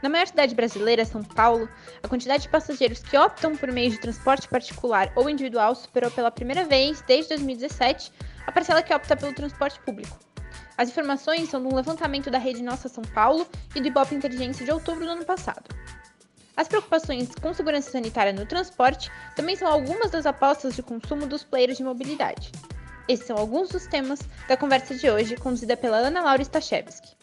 Na maior cidade brasileira, São Paulo, a quantidade de passageiros que optam por meio de transporte particular ou individual superou pela primeira vez desde 2017 a parcela que opta pelo transporte público. As informações são de um levantamento da rede Nossa São Paulo e do Ibope Inteligência de outubro do ano passado. As preocupações com segurança sanitária no transporte também são algumas das apostas de consumo dos players de mobilidade. Esses são alguns dos temas da conversa de hoje, conduzida pela Ana Laura Stachewski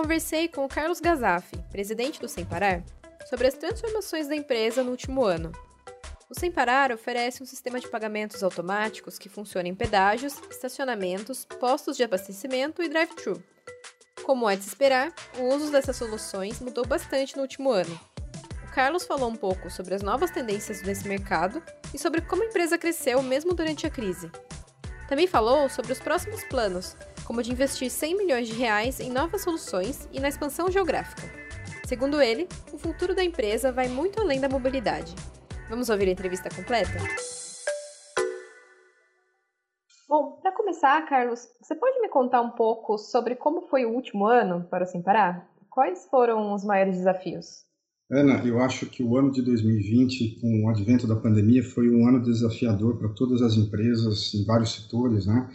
conversei com o Carlos Gazafi, presidente do Sem Parar, sobre as transformações da empresa no último ano. O Sem Parar oferece um sistema de pagamentos automáticos que funciona em pedágios, estacionamentos, postos de abastecimento e drive-thru. Como é de se esperar, o uso dessas soluções mudou bastante no último ano. O Carlos falou um pouco sobre as novas tendências nesse mercado e sobre como a empresa cresceu mesmo durante a crise. Também falou sobre os próximos planos, como de investir 100 milhões de reais em novas soluções e na expansão geográfica. Segundo ele, o futuro da empresa vai muito além da mobilidade. Vamos ouvir a entrevista completa? Bom, para começar, Carlos, você pode me contar um pouco sobre como foi o último ano para o Sem Parar? Quais foram os maiores desafios? Ana, eu acho que o ano de 2020, com o advento da pandemia, foi um ano desafiador para todas as empresas em vários setores, né?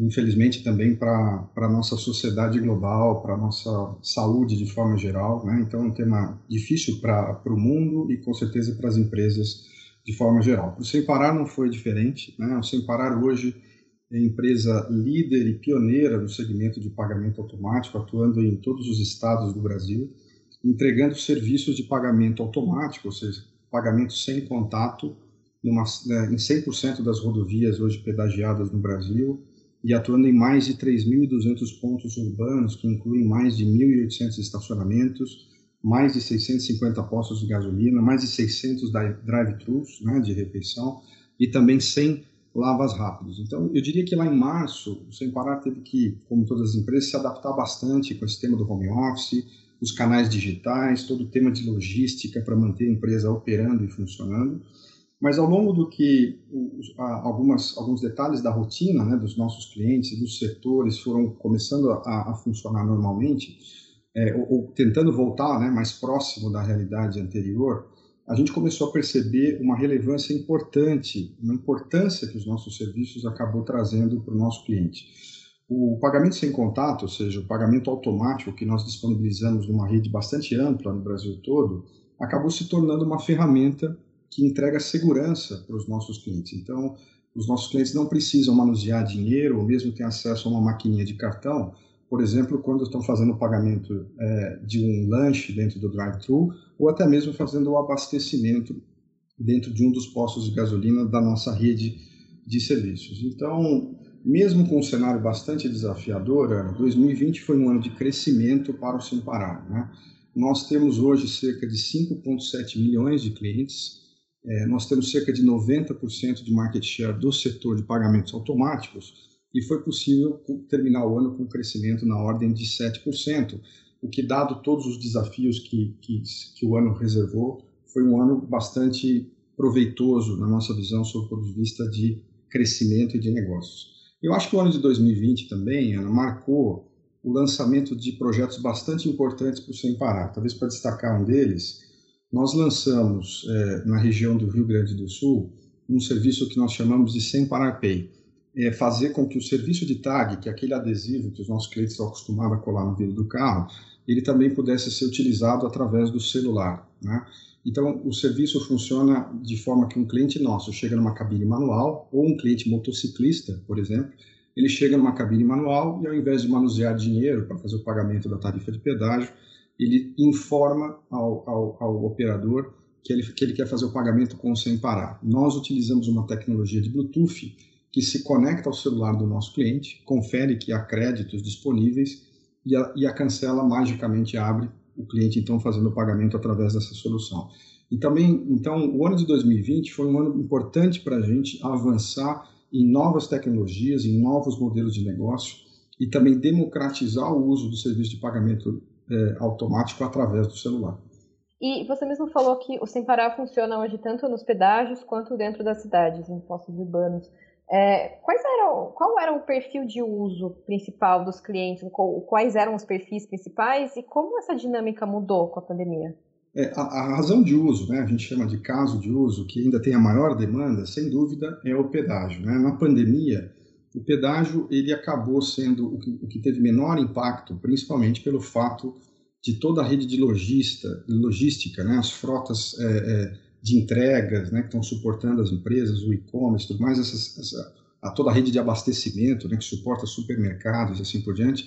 Infelizmente também para a nossa sociedade global, para a nossa saúde de forma geral. Né? Então, é um tema difícil para o mundo e com certeza para as empresas de forma geral. O Sem Parar não foi diferente. Né? O Sem Parar hoje é empresa líder e pioneira no segmento de pagamento automático, atuando em todos os estados do Brasil, entregando serviços de pagamento automático, ou seja, pagamento sem contato, numa, né, em 100% das rodovias hoje pedagiadas no Brasil, e atuando em mais de 3.200 pontos urbanos, que incluem mais de 1.800 estacionamentos, mais de 650 postos de gasolina, mais de 600 drive-thrus né, de refeição e também 100 lavas rápidos. Então, eu diria que lá em março, o Sem Parar teve que, como todas as empresas, se adaptar bastante com esse tema do home office, os canais digitais, todo o tema de logística para manter a empresa operando e funcionando. Mas ao longo do que algumas, alguns detalhes da rotina né, dos nossos clientes, dos setores foram começando a, a funcionar normalmente, é, ou, ou, tentando voltar né, mais próximo da realidade anterior, a gente começou a perceber uma relevância importante, uma importância que os nossos serviços acabou trazendo para o nosso cliente. O pagamento sem contato, ou seja, o pagamento automático que nós disponibilizamos numa rede bastante ampla no Brasil todo, acabou se tornando uma ferramenta que entrega segurança para os nossos clientes. Então, os nossos clientes não precisam manusear dinheiro ou mesmo ter acesso a uma maquininha de cartão, por exemplo, quando estão fazendo o pagamento é, de um lanche dentro do drive-thru ou até mesmo fazendo o abastecimento dentro de um dos postos de gasolina da nossa rede de serviços. Então, mesmo com um cenário bastante desafiador, 2020 foi um ano de crescimento para o Sem Parar. Né? Nós temos hoje cerca de 5,7 milhões de clientes, é, nós temos cerca de 90% de market share do setor de pagamentos automáticos e foi possível terminar o ano com um crescimento na ordem de 7%, o que, dado todos os desafios que, que, que o ano reservou, foi um ano bastante proveitoso na nossa visão sob o ponto de vista de crescimento e de negócios. Eu acho que o ano de 2020 também Ana, marcou o lançamento de projetos bastante importantes para o Sem Parar. Talvez para destacar um deles, nós lançamos é, na região do Rio Grande do Sul um serviço que nós chamamos de Sem Parar Pay. É fazer com que o serviço de tag, que é aquele adesivo que os nossos clientes estão acostumados a colar no vidro do carro, ele também pudesse ser utilizado através do celular. Né? Então, o serviço funciona de forma que um cliente nosso chega numa cabine manual, ou um cliente motociclista, por exemplo, ele chega numa cabine manual e ao invés de manusear dinheiro para fazer o pagamento da tarifa de pedágio, ele informa ao, ao, ao operador que ele, que ele quer fazer o pagamento com sem parar. Nós utilizamos uma tecnologia de Bluetooth que se conecta ao celular do nosso cliente, confere que há créditos disponíveis e a, e a cancela magicamente abre o cliente então fazendo o pagamento através dessa solução. E também, então, o ano de 2020 foi um ano importante para a gente avançar em novas tecnologias, em novos modelos de negócio e também democratizar o uso do serviço de pagamento é, automático através do celular. E você mesmo falou que o Sem Parar funciona hoje tanto nos pedágios quanto dentro das cidades, em postos urbanos. É, quais eram, qual era o perfil de uso principal dos clientes? Quais eram os perfis principais e como essa dinâmica mudou com a pandemia? É, a, a, razão de uso, né, a gente chama de caso de uso, que ainda tem a maior demanda, sem dúvida, é o pedágio. Né? Na pandemia, o pedágio ele acabou sendo o que, o que teve menor impacto, principalmente pelo fato de toda a rede de logista, logística, né, as frotas é, é, de entregas né, que estão suportando as empresas, o e-commerce, tudo mais, essas, essa, a toda a rede de abastecimento né, que suporta supermercados e assim por diante,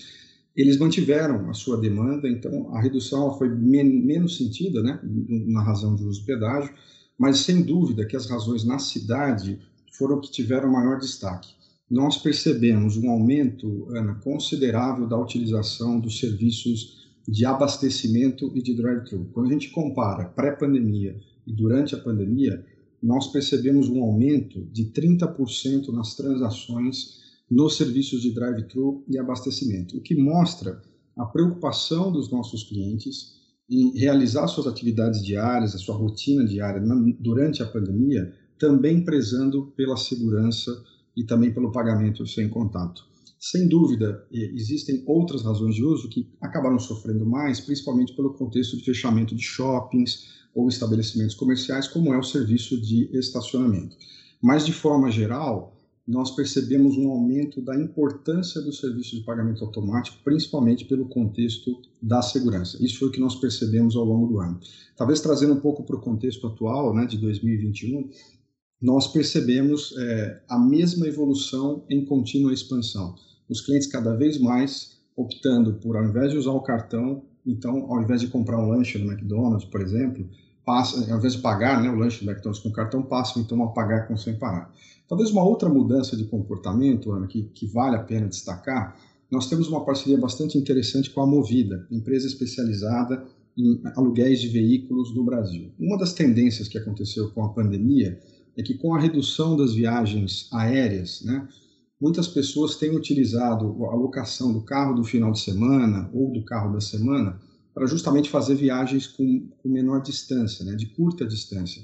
eles mantiveram a sua demanda, então a redução foi men menos sentida né, na razão de uso do pedágio, mas sem dúvida que as razões na cidade foram que tiveram maior destaque. Nós percebemos um aumento, Ana, considerável da utilização dos serviços de abastecimento e de drive-thru. Quando a gente compara pré-pandemia e durante a pandemia, nós percebemos um aumento de 30% nas transações nos serviços de drive-thru e abastecimento, o que mostra a preocupação dos nossos clientes em realizar suas atividades diárias, a sua rotina diária durante a pandemia, também prezando pela segurança e também pelo pagamento sem contato. Sem dúvida, existem outras razões de uso que acabaram sofrendo mais, principalmente pelo contexto de fechamento de shoppings ou estabelecimentos comerciais, como é o serviço de estacionamento. Mas, de forma geral, nós percebemos um aumento da importância do serviço de pagamento automático, principalmente pelo contexto da segurança. Isso foi o que nós percebemos ao longo do ano. Talvez trazendo um pouco para o contexto atual, né, de 2021, nós percebemos é, a mesma evolução em contínua expansão os clientes cada vez mais optando por, ao invés de usar o cartão, então, ao invés de comprar um lanche no McDonald's, por exemplo, passa, ao invés de pagar né, o lanche do McDonald's com cartão, passam então a pagar com sem parar. Talvez uma outra mudança de comportamento, Ana, que, que vale a pena destacar, nós temos uma parceria bastante interessante com a Movida, empresa especializada em aluguéis de veículos no Brasil. Uma das tendências que aconteceu com a pandemia é que com a redução das viagens aéreas, né, muitas pessoas têm utilizado a locação do carro do final de semana ou do carro da semana para justamente fazer viagens com, com menor distância, né, de curta distância.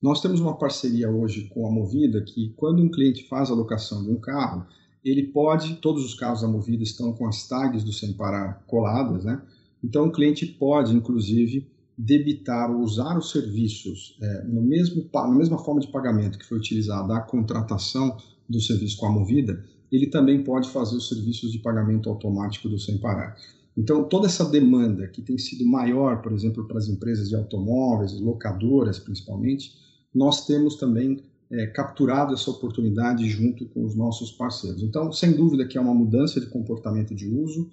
Nós temos uma parceria hoje com a Movida que, quando um cliente faz a locação de um carro, ele pode, todos os carros da Movida estão com as tags do Sem Parar coladas, né? Então o cliente pode, inclusive, debitar ou usar os serviços é, no mesmo, na mesma forma de pagamento que foi utilizada a contratação do serviço com a Movida, ele também pode fazer os serviços de pagamento automático do Sem Parar. Então, toda essa demanda que tem sido maior, por exemplo, para as empresas de automóveis, locadoras principalmente, nós temos também é, capturado essa oportunidade junto com os nossos parceiros. Então, sem dúvida que é uma mudança de comportamento de uso.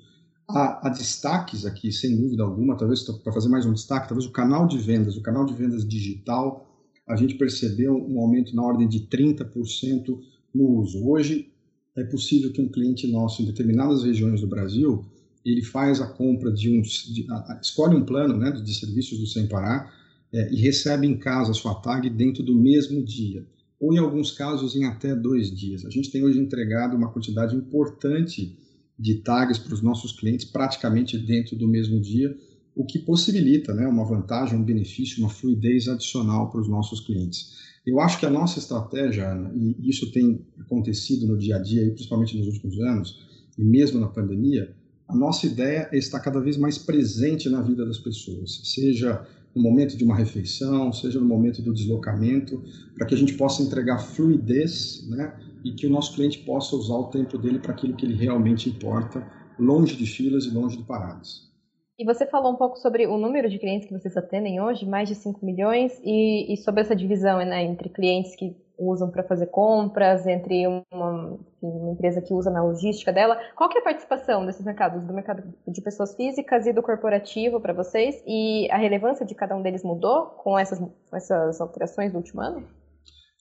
Há, há destaques aqui, sem dúvida alguma, talvez para fazer mais um destaque, talvez o canal de vendas, o canal de vendas digital, a gente percebeu um aumento na ordem de 30% no uso. Hoje, é possível que um cliente nosso em determinadas regiões do Brasil, ele faz a compra de um, de, a, escolhe um plano né, de serviços do Sem Parar é, e recebe em casa a sua tag dentro do mesmo dia, ou em alguns casos em até dois dias. A gente tem hoje entregado uma quantidade importante de tags para os nossos clientes praticamente dentro do mesmo dia, o que possibilita né, uma vantagem, um benefício, uma fluidez adicional para os nossos clientes. Eu acho que a nossa estratégia, Ana, e isso tem acontecido no dia a dia, principalmente nos últimos anos, e mesmo na pandemia, a nossa ideia é estar cada vez mais presente na vida das pessoas, seja no momento de uma refeição, seja no momento do deslocamento, para que a gente possa entregar fluidez né, e que o nosso cliente possa usar o tempo dele para aquilo que ele realmente importa, longe de filas e longe de paradas. E você falou um pouco sobre o número de clientes que vocês atendem hoje, mais de 5 milhões, e, e sobre essa divisão né, entre clientes que usam para fazer compras, entre uma, uma, empresa que usa na logística dela. Qual que é a participação desses mercados, do mercado de pessoas físicas e do corporativo para vocês? E a relevância de cada um deles mudou com essas, com essas alterações do último ano?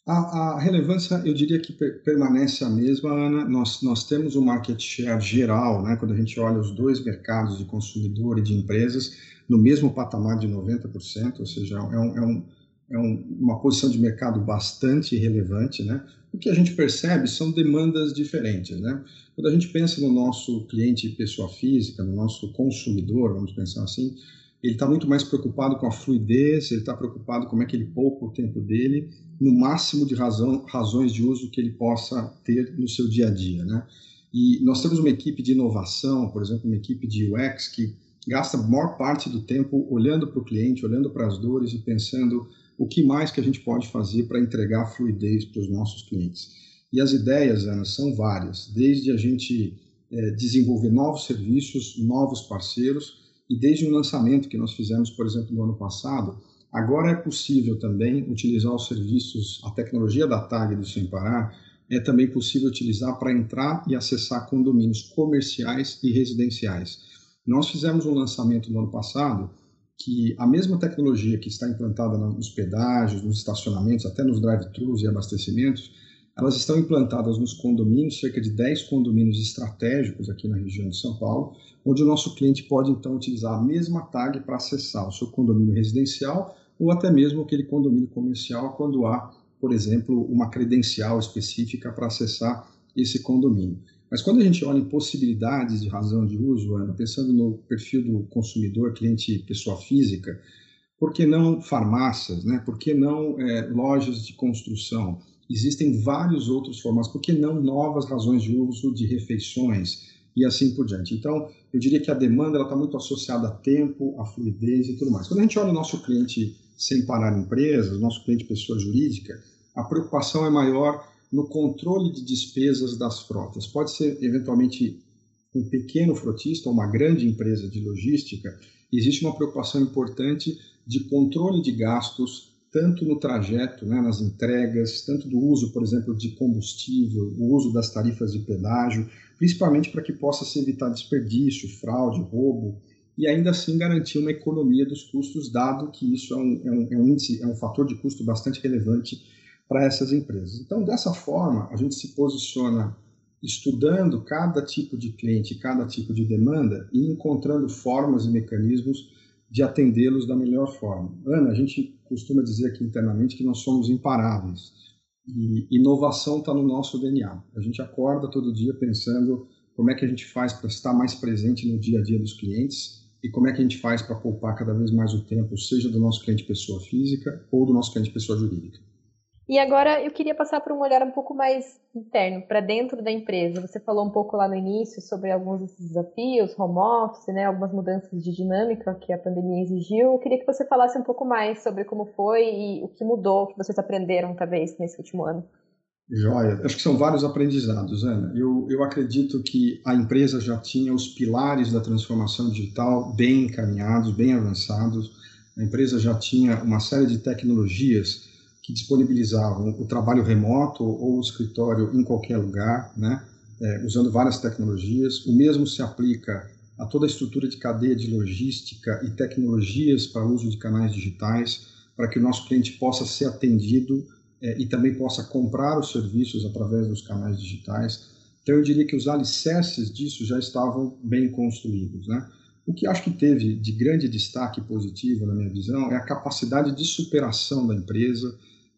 A, a, relevância, eu diria que per, permanece a mesma, Ana. Nós, nós temos um market share geral, né, quando a gente olha os dois mercados de consumidor e de empresas, no mesmo patamar de 90%, ou seja, é, um, é, um, é um, uma posição de mercado bastante relevante. Né? O que a gente percebe são demandas diferentes. Né? Quando a gente pensa no nosso cliente pessoa física, no nosso consumidor, vamos pensar assim, ele está muito mais preocupado com a fluidez, ele está preocupado como é que ele poupa o tempo dele no máximo de razão, razões de uso que ele possa ter no seu dia a dia. Né? E nós temos uma equipe de inovação, por exemplo, uma equipe de UX que gasta a maior parte do tempo olhando para o cliente, olhando para as dores e pensando o que mais que a gente pode fazer para entregar fluidez para os nossos clientes. E as ideias, Ana, são várias, desde a gente é, desenvolver novos serviços, novos parceiros, e desde o lançamento que nós fizemos, por exemplo, no ano passado, agora é possível também utilizar os serviços, a tecnologia da TAG do Sem Parar, é também possível utilizar para entrar e acessar condomínios comerciais e residenciais. Nós fizemos um lançamento no ano passado que a mesma tecnologia que está implantada nos pedágios, nos estacionamentos, até nos drive-thrus e abastecimentos, elas estão implantadas nos condomínios, cerca de 10 condomínios estratégicos aqui na região de São Paulo, onde o nosso cliente pode então utilizar a mesma tag para acessar o seu condomínio residencial ou até mesmo aquele condomínio comercial quando há, por exemplo, uma credencial específica para acessar esse condomínio. Mas quando a gente olha em possibilidades de razão de uso, Ana, pensando no perfil do consumidor, cliente pessoa física, por que não farmácias, né? por que não é, lojas de construção? Existem vários outros formatos, por que não novas razões de uso de refeições, e assim por diante. Então, eu diria que a demanda está muito associada a tempo, a fluidez e tudo mais. Quando a gente olha o nosso cliente sem parar empresas, nosso cliente pessoa jurídica, a preocupação é maior no controle de despesas das frotas. Pode ser, eventualmente, um pequeno frotista ou uma grande empresa de logística, existe uma preocupação importante de controle de gastos tanto no trajeto, né, nas entregas, tanto do uso, por exemplo, de combustível, o uso das tarifas de pedágio, principalmente para que possa se evitar desperdício, fraude, roubo, e ainda assim garantir uma economia dos custos, dado que isso é um, é um, é um, índice, é um fator de custo bastante relevante para essas empresas. Então, dessa forma, a gente se posiciona estudando cada tipo de cliente, cada tipo de demanda e encontrando formas e mecanismos de atendê-los da melhor forma. Ana, a gente costuma dizer aqui internamente que nós somos imparáveis. E inovação está no nosso DNA. A gente acorda todo dia pensando como é que a gente faz para estar mais presente no dia a dia dos clientes e como é que a gente faz para poupar cada vez mais o tempo, seja do nosso cliente pessoa física ou do nosso cliente pessoa jurídica. E agora eu queria passar para um olhar um pouco mais interno, para dentro da empresa. Você falou um pouco lá no início sobre alguns desses desafios, home office, né, algumas mudanças de dinâmica que a pandemia exigiu. Eu queria que você falasse um pouco mais sobre como foi e o que mudou, o que vocês aprenderam, talvez, nesse último ano. Joia. Acho que são vários aprendizados, Ana. Eu, eu acredito que a empresa já tinha os pilares da transformação digital bem encaminhados, bem avançados. A empresa já tinha uma série de tecnologias que disponibilizavam o trabalho remoto ou o escritório em qualquer lugar, né, é, usando várias tecnologias. O mesmo se aplica a toda a estrutura de cadeia de logística e tecnologias para uso de canais digitais, para que o nosso cliente possa ser atendido é, e também possa comprar os serviços através dos canais digitais. Então, eu diria que os alicerces disso já estavam bem construídos. Né? O que acho que teve de grande destaque positivo, na minha visão, é a capacidade de superação da empresa,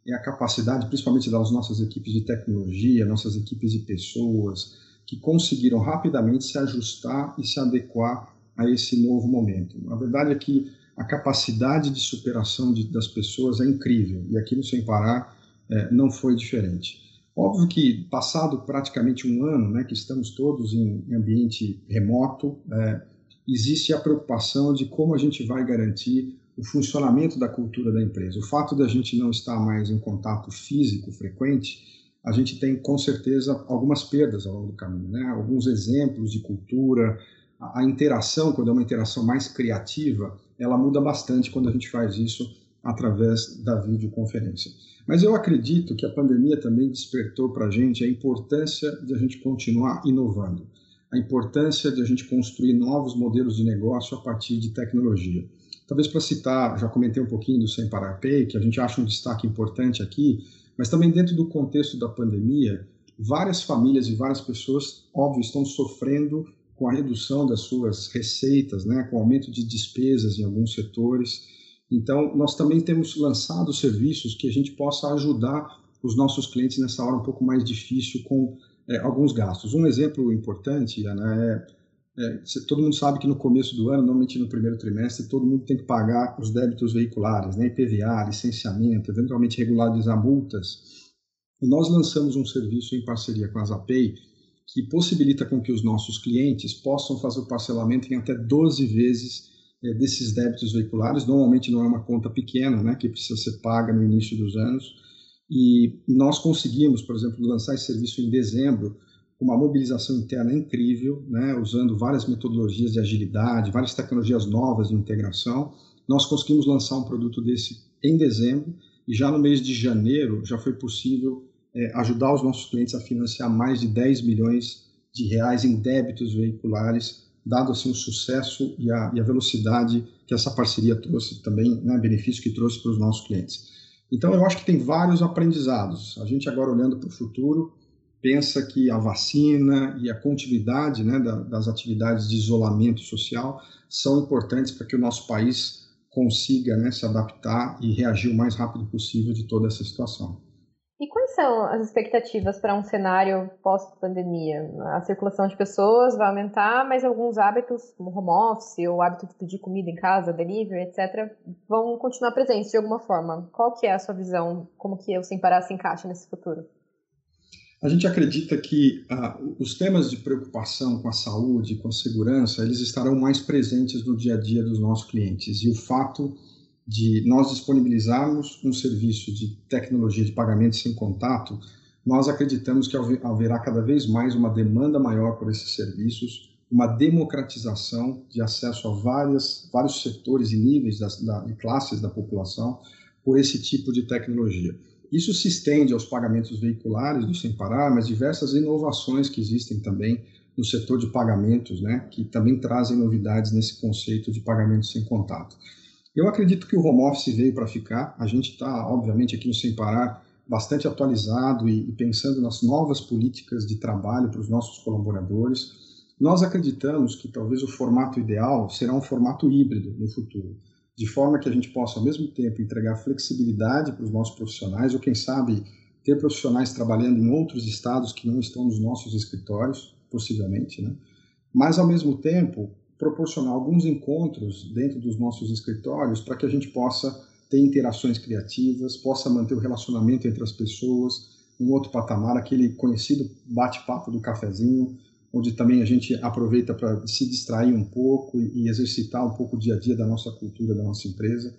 é a capacidade, principalmente das nossas equipes de tecnologia, nossas equipes de pessoas, que conseguiram rapidamente se ajustar e se adequar a esse novo momento. A verdade é que a capacidade de superação de, das pessoas é incrível e aqui no Sem Parar é, não foi diferente. Óbvio que, passado praticamente um ano, né, que estamos todos em ambiente remoto, é, existe a preocupação de como a gente vai garantir o funcionamento da cultura da empresa. O fato de a gente não estar mais em contato físico frequente, a gente tem com certeza algumas perdas ao longo do caminho, né? Alguns exemplos de cultura, a, a interação, quando é uma interação mais criativa, ela muda bastante quando a gente faz isso através da videoconferência. Mas eu acredito que a pandemia também despertou para a gente a importância de a gente continuar inovando, a importância de a gente construir novos modelos de negócio a partir de tecnologia. Talvez para citar, já comentei um pouquinho do Sem Parar Pay, que a gente acha um destaque importante aqui, mas também dentro do contexto da pandemia, várias famílias e várias pessoas, óbvio, estão sofrendo com a redução das suas receitas, né, com o aumento de despesas em alguns setores. Então, nós também temos lançado serviços que a gente possa ajudar os nossos clientes nessa hora um pouco mais difícil com é, alguns gastos. Um exemplo importante, Ana, é é, todo mundo sabe que no começo do ano, normalmente no primeiro trimestre, todo mundo tem que pagar os débitos veiculares, né, IPVA, licenciamento, eventualmente regularizar multas. E nós lançamos um serviço em parceria com a Zapay que possibilita com que os nossos clientes possam fazer o parcelamento em até 12 vezes é, desses débitos veiculares. Normalmente não é uma conta pequena, né, que precisa ser paga no início dos anos. E nós conseguimos, por exemplo, lançar esse serviço em dezembro uma mobilização interna incrível, né, usando várias metodologias de agilidade, várias tecnologias novas de integração. Nós conseguimos lançar um produto desse em dezembro e já no mês de janeiro já foi possível é, ajudar os nossos clientes a financiar mais de 10 milhões de reais em débitos veiculares, dado assim o sucesso e a, e a velocidade que essa parceria trouxe também, né, benefício que trouxe para os nossos clientes. Então eu acho que tem vários aprendizados. A gente agora olhando para o futuro, pensa que a vacina e a continuidade né, das atividades de isolamento social são importantes para que o nosso país consiga né, se adaptar e reagir o mais rápido possível de toda essa situação. E quais são as expectativas para um cenário pós-pandemia? A circulação de pessoas vai aumentar, mas alguns hábitos, como home office, ou o hábito de pedir comida em casa, delivery, etc., vão continuar presentes de alguma forma. Qual que é a sua visão? Como que o Sem Parar se encaixa nesse futuro? A gente acredita que ah, os temas de preocupação com a saúde, com a segurança, eles estarão mais presentes no dia a dia dos nossos clientes. E o fato de nós disponibilizarmos um serviço de tecnologia de pagamento sem contato, nós acreditamos que haverá cada vez mais uma demanda maior por esses serviços, uma democratização de acesso a várias, vários setores e níveis das, da, e classes da população por esse tipo de tecnologia. Isso se estende aos pagamentos veiculares do Sem Parar, mas diversas inovações que existem também no setor de pagamentos, né, que também trazem novidades nesse conceito de pagamento sem contato. Eu acredito que o home office veio para ficar. A gente está, obviamente, aqui no Sem Parar bastante atualizado e, e pensando nas novas políticas de trabalho para os nossos colaboradores. Nós acreditamos que talvez o formato ideal será um formato híbrido no futuro de forma que a gente possa, ao mesmo tempo, entregar flexibilidade para os nossos profissionais, ou quem sabe ter profissionais trabalhando em outros estados que não estão nos nossos escritórios, possivelmente, né? mas, ao mesmo tempo, proporcionar alguns encontros dentro dos nossos escritórios para que a gente possa ter interações criativas, possa manter o relacionamento entre as pessoas, um outro patamar, aquele conhecido bate-papo do cafezinho, onde também a gente aproveita para se distrair um pouco e, exercitar um pouco o dia a dia da nossa cultura, da nossa empresa.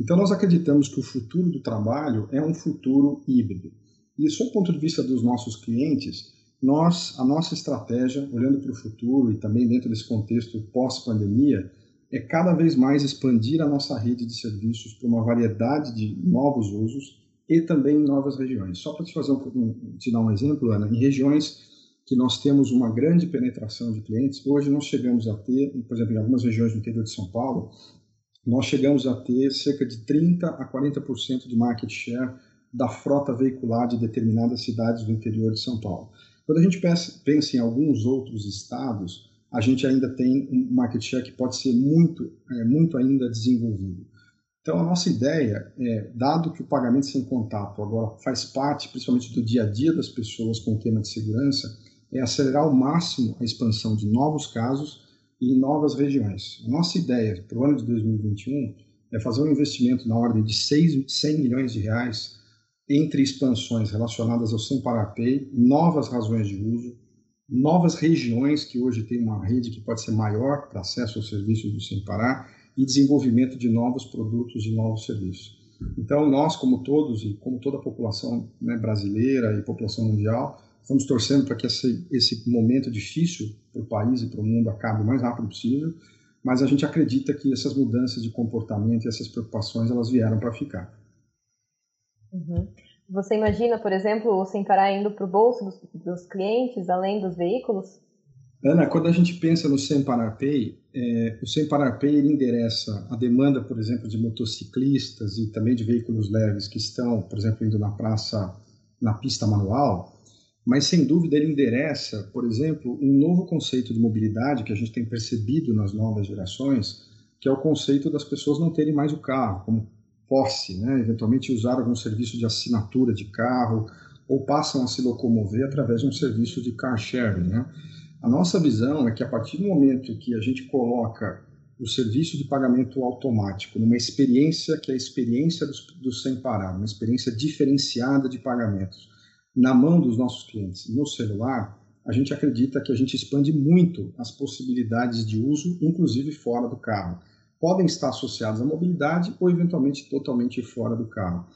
Então, nós acreditamos que o futuro do trabalho é um futuro híbrido. E, sob o ponto de vista dos nossos clientes, nós, a nossa estratégia, olhando para o futuro e também dentro desse contexto pós-pandemia, é cada vez mais expandir a nossa rede de serviços para uma variedade de novos usos e também em novas regiões. Só para te fazer um, te dar um exemplo, Ana, em regiões que nós temos uma grande penetração de clientes. Hoje nós chegamos a ter, por exemplo, em algumas regiões do interior de São Paulo, nós chegamos a ter cerca de 30 a 40% de market share da frota veicular de determinadas cidades do interior de São Paulo. Quando a gente pensa em alguns outros estados, a gente ainda tem um market share que pode ser muito, é, muito ainda desenvolvido. Então, a nossa ideia é, dado que o pagamento sem contato agora faz parte, principalmente do dia a dia das pessoas com o tema de segurança, é acelerar ao máximo a expansão de novos casos e em novas regiões. A nossa ideia para o ano de 2021 é fazer um investimento na ordem de 6, 100 milhões de reais entre expansões relacionadas ao Sem Pay, novas razões de uso, novas regiões que hoje tem uma rede que pode ser maior para acesso aos serviços do Sem Parar e desenvolvimento de novos produtos e novos serviços. Então, nós, como todos e como toda a população né, brasileira e população mundial, Estamos torcendo para que esse, esse momento difícil para o país e para o mundo acabe o mais rápido possível, mas a gente acredita que essas mudanças de comportamento e essas preocupações elas vieram para ficar. Uhum. Você imagina, por exemplo, o Sem Parar indo para o bolso dos, dos, clientes, além dos veículos? Ana, quando a gente pensa no Sem Parar Pay, é, o Parar Pay endereça a demanda, por exemplo, de motociclistas e também de veículos leves que estão, por exemplo, indo na praça, na pista manual, mas sem dúvida ele endereça, por exemplo, um novo conceito de mobilidade que a gente tem percebido nas novas gerações, que é o conceito das pessoas não terem mais o carro como posse, né? eventualmente usar algum serviço de assinatura de carro ou passam a se locomover através de um serviço de car sharing. Né? A nossa visão é que a partir do momento que a gente coloca o serviço de pagamento automático numa experiência que é a experiência do, do sem parar, uma experiência diferenciada de pagamentos, na mão dos nossos clientes no celular, a gente acredita que a gente expande muito as possibilidades de uso, inclusive fora do carro. Podem estar associadas à mobilidade ou eventualmente totalmente fora do carro.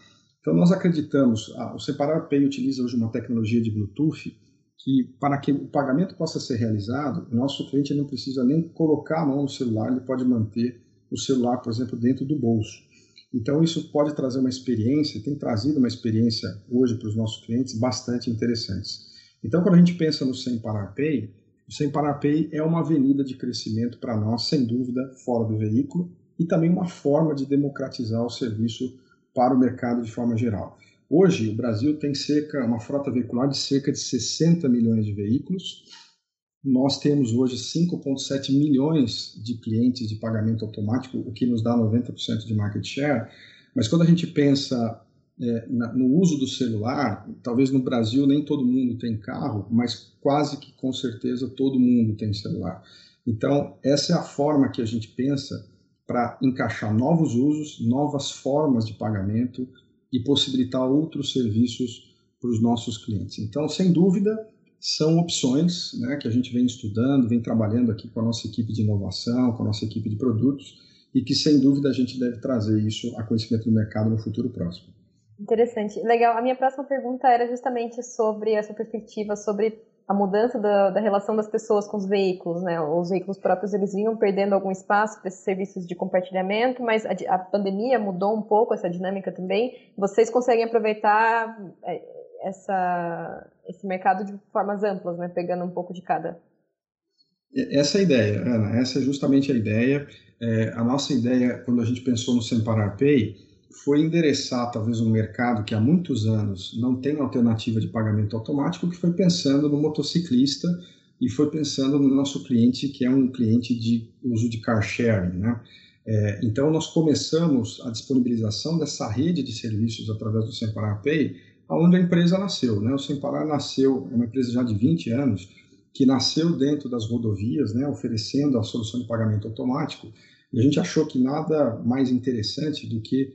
Então nós acreditamos, ah, o Separar Pay utiliza hoje uma tecnologia de Bluetooth que para que o pagamento possa ser realizado, o nosso cliente não precisa nem colocar a mão no celular, ele pode manter o celular, por exemplo, dentro do bolso. Então, isso pode trazer uma experiência, tem trazido uma experiência hoje para os nossos clientes bastante interessantes. Então, quando a gente pensa no Sem Parar Pay, o Sem Parar Pay é uma avenida de crescimento para nós, sem dúvida, fora do veículo, e também uma forma de democratizar o serviço para o mercado de forma geral. Hoje, o Brasil tem cerca, uma frota veicular de cerca de 60 milhões de veículos, nós temos hoje 5,7 milhões de clientes de pagamento automático, o que nos dá 90% de market share. Mas quando a gente pensa é, na, no uso do celular, talvez no Brasil nem todo mundo tem carro, mas quase que com certeza todo mundo tem celular. Então, essa é a forma que a gente pensa para encaixar novos usos, novas formas de pagamento e possibilitar outros serviços para os nossos clientes. Então, sem dúvida, são opções né, que a gente vem estudando, vem trabalhando aqui com a nossa equipe de inovação, com a nossa equipe de produtos, e que sem dúvida a gente deve trazer isso a conhecimento do mercado no futuro próximo. Interessante. Legal. A minha próxima pergunta era justamente sobre essa perspectiva sobre a mudança da, da, relação das pessoas com os veículos, né? Os veículos próprios eles vinham perdendo algum espaço para esses serviços de compartilhamento, mas a, a, pandemia mudou um pouco essa dinâmica também. Vocês conseguem aproveitar é, essa, esse mercado de formas amplas, né? Pegando um pouco de cada. Essa é a ideia, Ana. Essa é justamente a ideia. É, a nossa ideia, quando a gente pensou no Semparar Pay, foi endereçar talvez um mercado que há muitos anos não tem alternativa de pagamento automático, que foi pensando no motociclista e foi pensando no nosso cliente, que é um cliente de uso de car sharing, né? É, então, nós começamos a disponibilização dessa rede de serviços através do Semparar Pay onde a empresa nasceu. Né? O Sem Parar nasceu, é uma empresa já de 20 anos, que nasceu dentro das rodovias, né, oferecendo a solução de pagamento automático, e a gente achou que nada mais interessante do que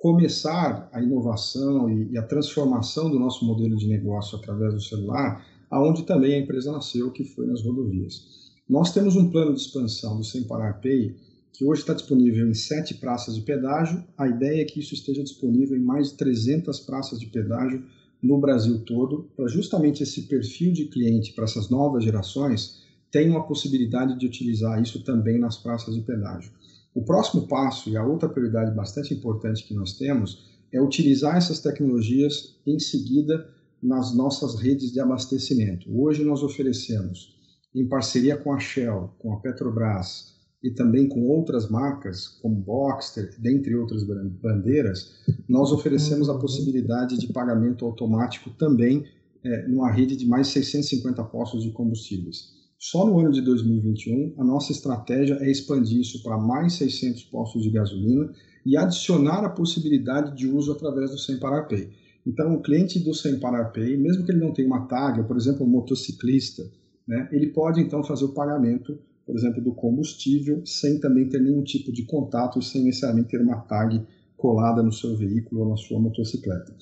começar a inovação e, e a transformação do nosso modelo de negócio através do celular, aonde também a empresa nasceu, que foi nas rodovias. Nós temos um plano de expansão do Sem Parar Pay, que hoje está disponível em sete praças de pedágio. A ideia é que isso esteja disponível em mais de 300 praças de pedágio no Brasil todo, para justamente esse perfil de cliente para essas novas gerações tenham a possibilidade de utilizar isso também nas praças de pedágio. O próximo passo e a outra prioridade bastante importante que nós temos é utilizar essas tecnologias em seguida nas nossas redes de abastecimento. Hoje nós oferecemos, em parceria com a Shell, com a Petrobras, e também com outras marcas, como Boxster, dentre outras bandeiras, nós oferecemos a possibilidade de pagamento automático também é, numa rede de mais 650 postos de combustíveis. Só no ano de 2021, a nossa estratégia é expandir isso para mais 600 postos de gasolina e adicionar a possibilidade de uso através do Sem Parar Pay. Então, o cliente do Sem Parar Pay, mesmo que ele não tenha uma tag, por exemplo, um motociclista, né, ele pode então fazer o pagamento por exemplo, do combustível, sem também ter nenhum tipo de contato sem necessariamente ter uma tag colada no seu veículo ou na sua motocicleta.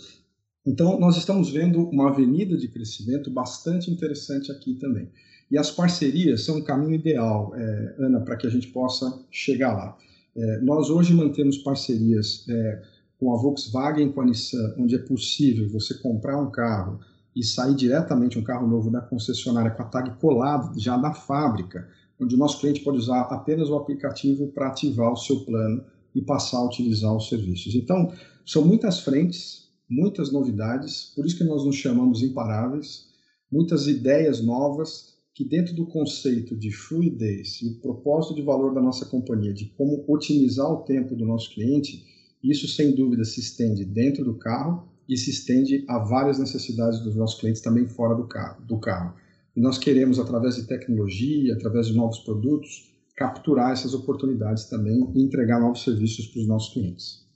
Então, nós estamos vendo uma avenida de crescimento bastante interessante aqui também. E as parcerias são um caminho ideal, é, Ana, para que a gente possa chegar lá. É, nós hoje mantemos parcerias é, com a Volkswagen, com a Nissan, onde é possível você comprar um carro e sair diretamente um carro novo da concessionária com a tag colada já da fábrica onde o nosso cliente pode usar apenas o aplicativo para ativar o seu plano e passar a utilizar os serviços. Então, são muitas frentes, muitas novidades, por isso que nós nos chamamos imparáveis, muitas ideias novas que dentro do conceito de fluidez e o propósito de valor da nossa companhia, de como otimizar o tempo do nosso cliente, isso sem dúvida se estende dentro do carro e se estende a várias necessidades dos nossos clientes também fora do carro. Do carro. E nós queremos, através de tecnologia, através de novos produtos, capturar essas oportunidades também e entregar novos serviços para os nossos clientes.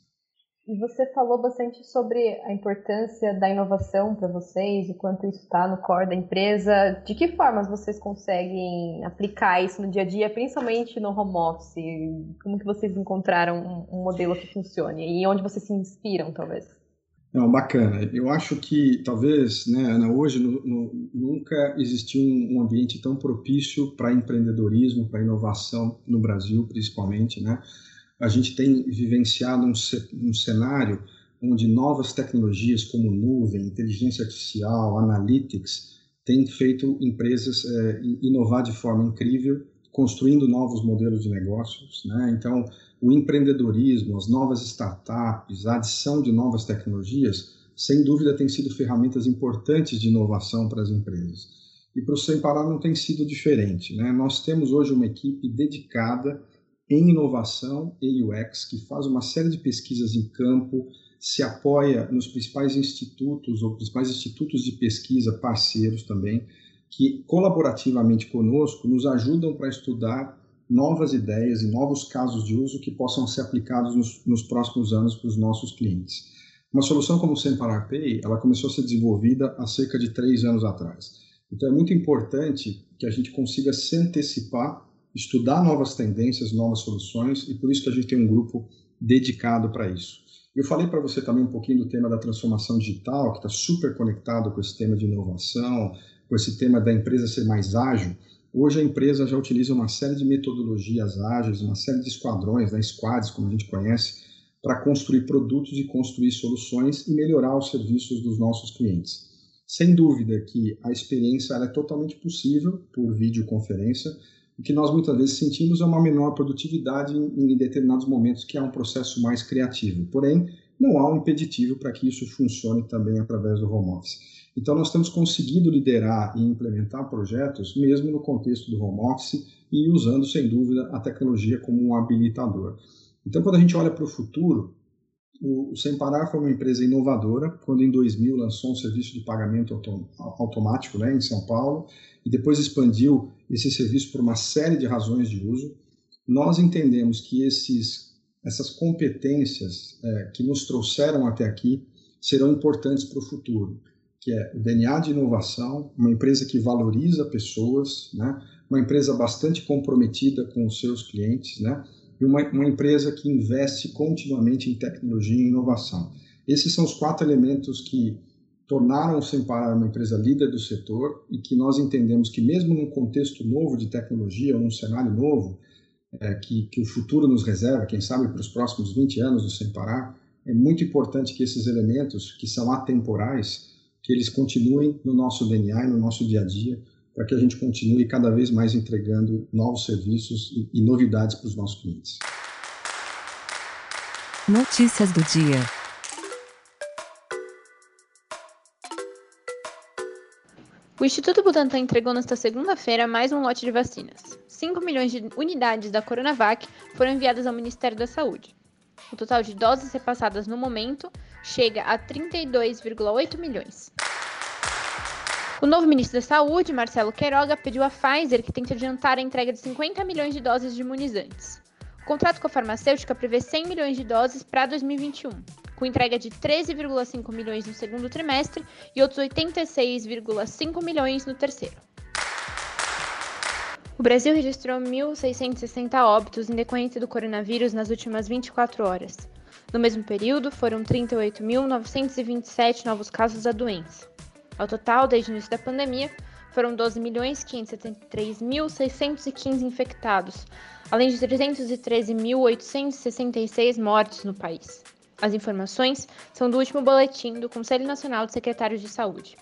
E você falou bastante sobre a importância da inovação para vocês, o quanto isso está no core da empresa. De que formas vocês conseguem aplicar isso no dia a dia, principalmente no home office? Como que vocês encontraram um modelo que funcione e onde vocês se inspiram, talvez? Não, bacana. Eu acho que talvez, né, Ana, hoje no, no, nunca existiu um ambiente tão propício para empreendedorismo, para inovação no Brasil, principalmente, né? A gente tem vivenciado um, um cenário onde novas tecnologias como nuvem, inteligência artificial, analytics, têm feito empresas é, inovar de forma incrível, construindo novos modelos de negócios. Né? Então, o empreendedorismo, as novas startups, a adição de novas tecnologias, sem dúvida, tem sido ferramentas importantes de inovação para as empresas. E para o Sem Parar não tem sido diferente. Né? Nós temos hoje uma equipe dedicada em inovação e UX, que faz uma série de pesquisas em campo, se apoia nos principais institutos ou principais institutos de pesquisa parceiros também, que colaborativamente conosco nos ajudam para estudar novas ideias e novos casos de uso que possam ser aplicados nos, nos próximos anos para os nossos clientes. Uma solução como o Semparar Pay, ela começou a ser desenvolvida há cerca de três anos atrás. Então é muito importante que a gente consiga se antecipar estudar novas tendências, novas soluções, e por isso que a gente tem um grupo dedicado para isso. Eu falei para você também um pouquinho do tema da transformação digital, que está super conectado com esse tema de inovação, com esse tema da empresa ser mais ágil. Hoje a empresa já utiliza uma série de metodologias ágeis, uma série de esquadrões, né, squads, como a gente conhece, para construir produtos e construir soluções e melhorar os serviços dos nossos clientes. Sem dúvida que a experiência é totalmente possível por videoconferência, o que nós muitas vezes sentimos é uma menor produtividade em, determinados momentos, que é um processo mais criativo. Porém, não há um impeditivo para que isso funcione também através do home office. Então, nós temos conseguido liderar e implementar projetos, mesmo no contexto do home office, e usando, sem dúvida, a tecnologia como um habilitador. Então, quando a gente olha para o futuro, o Sem Parar foi uma empresa inovadora, quando em 2000 lançou um serviço de pagamento automático né, em São Paulo, e depois expandiu esse serviço por uma série de razões de uso. Nós entendemos que esses, essas competências é, que nos trouxeram até aqui serão importantes para o futuro, que é o DNA de inovação, uma empresa que valoriza pessoas, né, uma empresa bastante comprometida com os seus clientes, né, e uma, uma empresa que investe continuamente em tecnologia e inovação. Esses são os quatro elementos que tornaram o Semparar uma empresa líder do setor e que nós entendemos que mesmo num contexto novo de tecnologia, num cenário novo, é, que, que o futuro nos reserva, quem sabe para os próximos 20 anos do Semparar, é muito importante que esses elementos, que são atemporais, que eles continuem no nosso DNA e no nosso dia a dia, para que a gente continue cada vez mais entregando novos serviços e, e novidades para os nossos clientes. Notícias do dia. O Instituto Butantan entregou nesta segunda-feira mais um lote de vacinas. 5 milhões de unidades da Coronavac foram enviadas ao Ministério da Saúde. O total de doses repassadas no momento chega a 32,8 milhões. O novo ministro da Saúde, Marcelo Queiroga, pediu à Pfizer que tente adiantar a entrega de 50 milhões de doses de imunizantes. O contrato com a farmacêutica prevê 100 milhões de doses para 2021, com entrega de 13,5 milhões no segundo trimestre e outros 86,5 milhões no terceiro. O Brasil registrou 1.660 óbitos em decorrência do coronavírus nas últimas 24 horas. No mesmo período, foram 38.927 novos casos da doença. Ao total, desde o início da pandemia, foram 12.573.615 infectados, além de 313.866 mortes no país. As informações são do último boletim do Conselho Nacional de Secretários de Saúde.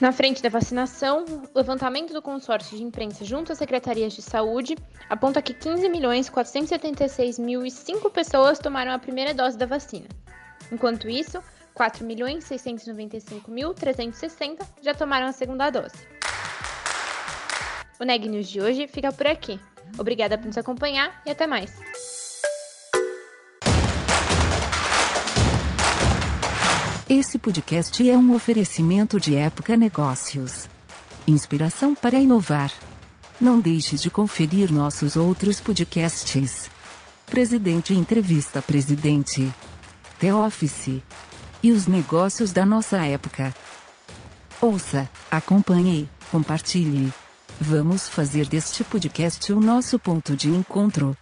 Na frente da vacinação, o levantamento do consórcio de imprensa junto às secretarias de saúde aponta que 15.476.005 pessoas tomaram a primeira dose da vacina. Enquanto isso, 4.695.360 já tomaram a segunda dose. O Neg News de hoje fica por aqui. Obrigada por nos acompanhar e até mais. Esse podcast é um oferecimento de Época Negócios. Inspiração para inovar. Não deixe de conferir nossos outros podcasts. Presidente Entrevista Presidente. The Office. E os negócios da nossa época. Ouça, acompanhe, compartilhe. Vamos fazer deste podcast o nosso ponto de encontro.